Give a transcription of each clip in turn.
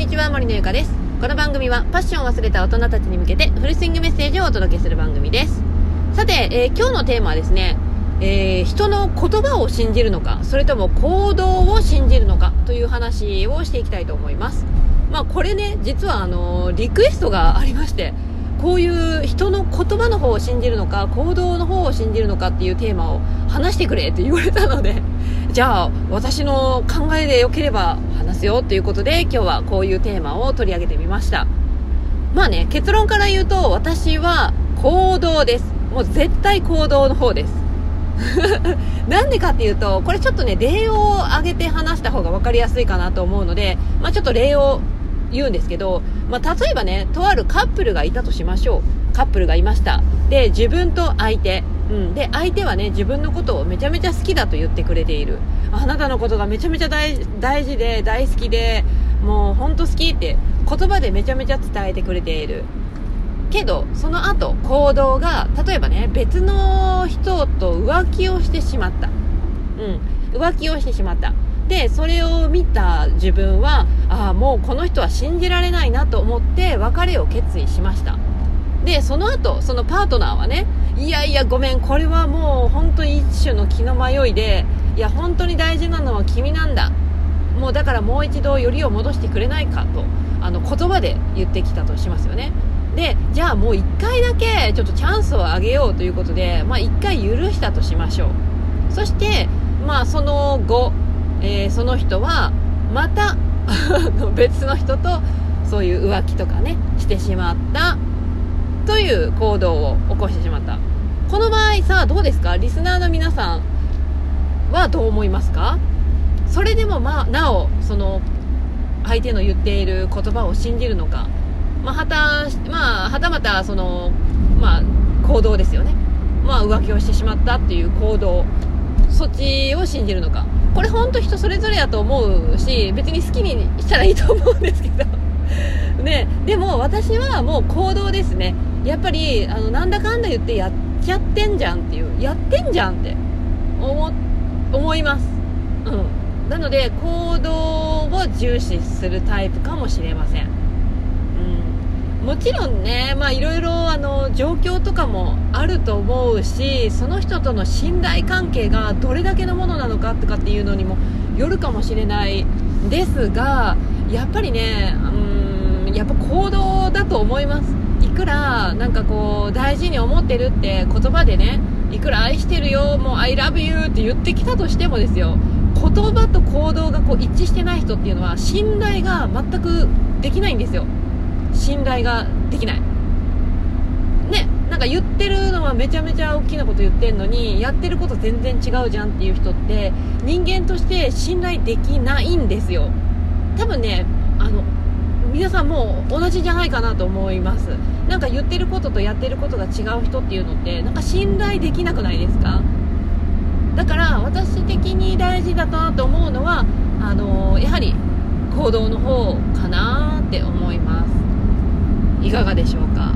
にちは森のゆかです。この番組はパッションを忘れた大人たちに向けてフルスイングメッセージをお届けする番組です。さて、えー、今日のテーマはですね、えー、人の言葉を信じるのかそれとも行動を信じるのかという話をしていきたいと思います。まあこれね実はあのリクエストがありましてこういう人の言葉の方を信じるのか行動の方を信じるのかっていうテーマを話してくれって言われたのでじゃあ私の考えでよければ話すよっていうことで今日はこういうテーマを取り上げてみました。まあね結論から言うと私は行動です。もう絶対行動の方です。なんでかっていうとこれちょっとね例を挙げて話した方が分かりやすいかなと思うので、まあ、ちょっと例を言うんですけど、まあ、例えばねとあるカップルがいたとしましょう。カップルがいました。で自分と相手、うん、で相手はね自分のことをめちゃめちゃ好きだと言ってくれている。あなたのことがめちゃめちゃ大事で大好きでもう本当好きって言葉でめちゃめちゃ伝えてくれている。けどその後行動が例えばね別の人と浮気をしてしまった。うん。浮気をしてしまった。でそれを見た自分はああもうこの人は信じられないなと思って別れを決意しました。でその後そのパートナーはねいやいやごめんこれはもう本当に一種の気の迷いでいや本当に大事なのは君なんだ。もうだからもう一度よりを戻してくれないかとあの言葉で言ってきたとしますよね。でじゃあもう1回だけちょっとチャンスをあげようということで、まあ、1回許したとしましょう。そしてまあその後えー、その人はまた 別の人とそういう浮気とかねしてしまったという行動を起こしてしまった。この場合さどうですか？リスナーの皆さんはどう思いますか？それでもまあなおその相手の言っている言葉を信じるのか、まあ、はたまあ、はたまたその、まあ、行動ですよね、まあ、浮気をしてしまったっていう行動そっちを信じるのか。これ本当人それぞれだと思うし別に好きにしたらいいと思うんですけど。ね。でも私はもう行動ですね。やっぱりあのなんだかんだ言ってやっちゃってんじゃんっていうやってんじゃんって思思います。うん。なので行動を重視するタイプかもしれません。もちろんね、まあ、いろいろあの状況とかもあると思うしその人との信頼関係がどれだけのものなのかとかっていうのにもよるかもしれないですがやっぱりねうんやっぱ行動だと思います。いくらなんかこう大事に思ってるって言葉でねいくら愛してるよもう I love you って言ってきたとしてもですよ言葉と行動がこう一致してない人っていうのは信頼が全くできないんですよ。信頼ができない。ねなんか言ってるのはめちゃめちゃ大きなこと言ってんのにやってること全然違うじゃんっていう人って人間として信頼できないんですよ。多分ねあの皆さんも同じじゃないかなと思います。なんか言ってることとやってることが違う人っていうのってなんか信頼できなくないですか？だから私的に大事だなと思うのはあのやはり行動の方かなって思います。いかがでしょうか？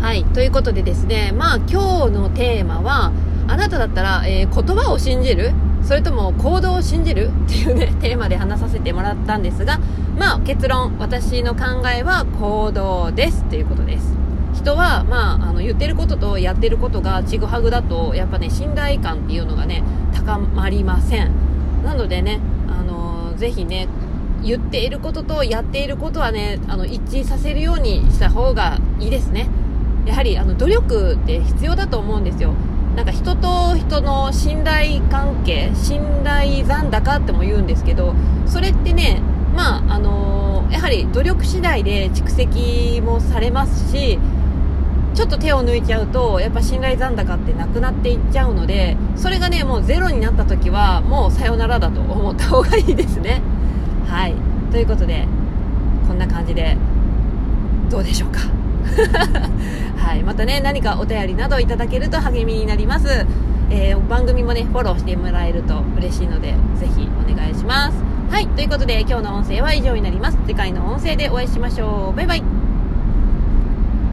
はいということでですねまあ今日のテーマはあなただったら、えー、言葉を信じる？それとも行動を信じる？っていうねテーマで話させてもらったんですがまあ結論私の考えは行動です。ということです。人は、まあ、あの言ってることとやってることがちぐはぐだとやっぱね信頼感っていうのがね高まりません。なのでねあのー、ぜひね言っていることとやっていることはねあの一致させるようにした方がいいですね。やはりあの努力って必要だと思うんですよ。なんか人と人の信頼関係信頼残高っても言うんですけどそれってねまああのー、やはり努力次第で蓄積もされますしちょっと手を抜いちゃうとやっぱ信頼残高ってなくなっていっちゃうのでそれがねもうゼロになった時はもうさよならだと思った方がいいですね。はい。ということでこんな感じでどうでしょうか。はい。またね何かお便りなどいただけると励みになります、えー、番組もねフォローしてもらえると嬉しいのでぜひお願いします。はいということで今日の音声は以上になります。次回の音声でお会いしましょう。バイバイ。